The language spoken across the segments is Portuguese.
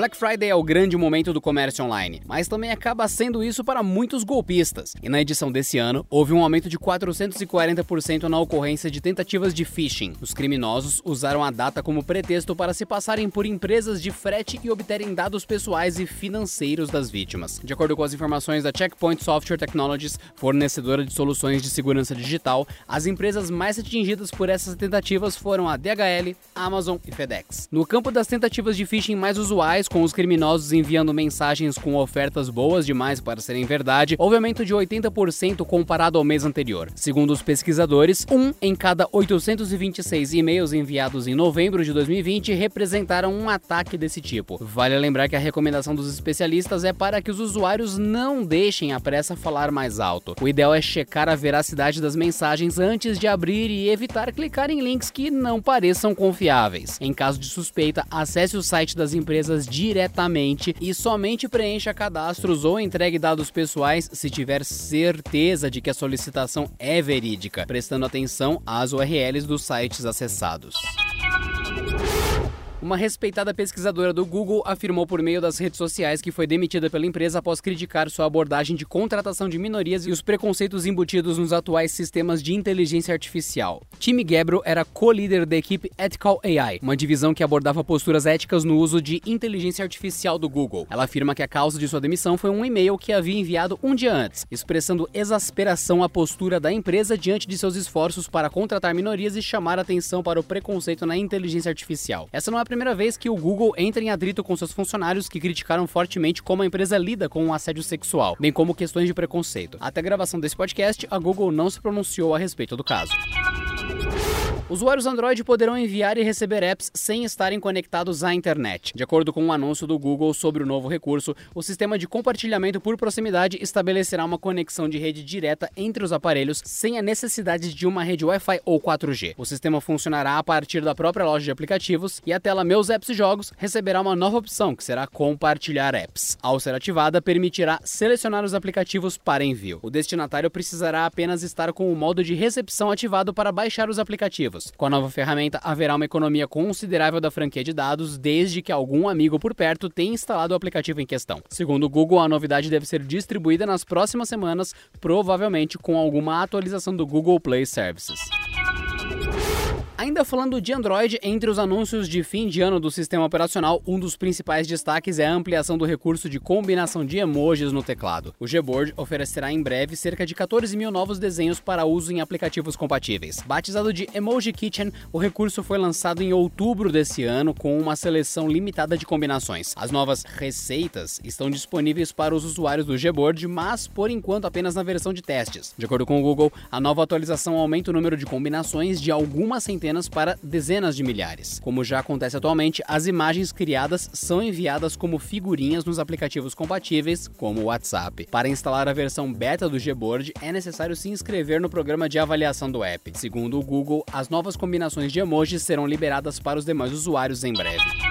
Black Friday é o grande momento do comércio online, mas também acaba sendo isso para muitos golpistas. E na edição desse ano, houve um aumento de 440% na ocorrência de tentativas de phishing. Os criminosos usaram a data como pretexto para se passarem por empresas de frete e obterem dados pessoais e financeiros das vítimas. De acordo com as informações da Checkpoint Software Technologies, fornecedora de soluções de segurança digital, as empresas mais atingidas por essas tentativas foram a DHL, Amazon e FedEx. No campo das tentativas de phishing mais usuais, com os criminosos enviando mensagens com ofertas boas demais para serem verdade, houve aumento de 80% comparado ao mês anterior. Segundo os pesquisadores, um em cada 826 e-mails enviados em novembro de 2020 representaram um ataque desse tipo. Vale lembrar que a recomendação dos especialistas é para que os usuários não deixem a pressa falar mais alto. O ideal é checar a veracidade das mensagens antes de abrir e evitar clicar em links que não pareçam confiáveis. Em caso de suspeita, acesse o site das empresas de diretamente e somente preencha cadastros ou entregue dados pessoais se tiver certeza de que a solicitação é verídica, prestando atenção às URLs dos sites acessados. Uma respeitada pesquisadora do Google afirmou por meio das redes sociais que foi demitida pela empresa após criticar sua abordagem de contratação de minorias e os preconceitos embutidos nos atuais sistemas de inteligência artificial. Tim Gebro era co-líder da equipe Ethical AI, uma divisão que abordava posturas éticas no uso de inteligência artificial do Google. Ela afirma que a causa de sua demissão foi um e-mail que havia enviado um dia antes, expressando exasperação à postura da empresa diante de seus esforços para contratar minorias e chamar atenção para o preconceito na inteligência artificial. Essa não é primeira vez que o Google entra em atrito com seus funcionários que criticaram fortemente como a empresa lida com o assédio sexual, bem como questões de preconceito. Até a gravação desse podcast, a Google não se pronunciou a respeito do caso. Usuários Android poderão enviar e receber apps sem estarem conectados à internet. De acordo com um anúncio do Google sobre o novo recurso, o sistema de compartilhamento por proximidade estabelecerá uma conexão de rede direta entre os aparelhos sem a necessidade de uma rede Wi-Fi ou 4G. O sistema funcionará a partir da própria loja de aplicativos e a tela Meus Apps e Jogos receberá uma nova opção, que será Compartilhar Apps. Ao ser ativada, permitirá selecionar os aplicativos para envio. O destinatário precisará apenas estar com o modo de recepção ativado para baixar os aplicativos dados. Com a nova ferramenta, haverá uma economia considerável da franquia de dados desde que algum amigo por perto tenha instalado o aplicativo em questão. Segundo o Google, a novidade deve ser distribuída nas próximas semanas, provavelmente com alguma atualização do Google Play Services. Ainda falando de Android, entre os anúncios de fim de ano do sistema operacional, um dos principais destaques é a ampliação do recurso de combinação de emojis no teclado. O Gboard oferecerá em breve cerca de 14 mil novos desenhos para uso em aplicativos compatíveis. Batizado de Emoji Kitchen, o recurso foi lançado em outubro desse ano com uma seleção limitada de combinações. As novas receitas estão disponíveis para os usuários do Gboard, mas por enquanto apenas na versão de testes. De acordo com o Google, a nova atualização aumenta o número de combinações de algumas centenas centenas para dezenas de milhares. Como já acontece atualmente, as imagens criadas são enviadas como figurinhas nos aplicativos compatíveis, como o WhatsApp. Para instalar a versão beta do Gboard, é necessário se inscrever no programa de avaliação do app. Segundo o Google, as novas combinações de emojis serão liberadas para os demais usuários em breve.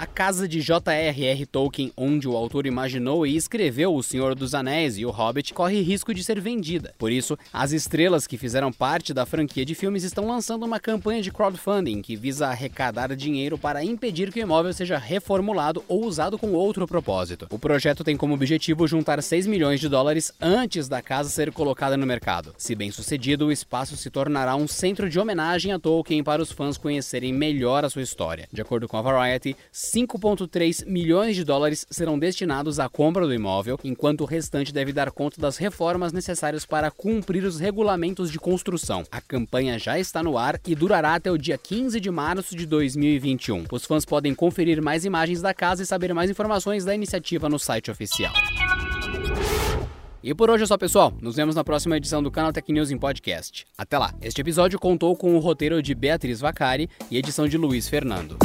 A casa de J.R.R. Tolkien, onde o autor imaginou e escreveu O Senhor dos Anéis e O Hobbit, corre risco de ser vendida. Por isso, as estrelas que fizeram parte da franquia de filmes estão lançando uma campanha de crowdfunding que visa arrecadar dinheiro para impedir que o imóvel seja reformulado ou usado com outro propósito. O projeto tem como objetivo juntar 6 milhões de dólares antes da casa ser colocada no mercado. Se bem sucedido, o espaço se tornará um centro de homenagem a Tolkien para os fãs conhecerem melhor a sua história. De acordo com a Variety, 5,3 milhões de dólares serão destinados à compra do imóvel, enquanto o restante deve dar conta das reformas necessárias para cumprir os regulamentos de construção. A campanha já está no ar e durará até o dia 15 de março de 2021. Os fãs podem conferir mais imagens da casa e saber mais informações da iniciativa no site oficial. E por hoje é só, pessoal. Nos vemos na próxima edição do Canal Tech News em podcast. Até lá. Este episódio contou com o roteiro de Beatriz Vacari e edição de Luiz Fernando.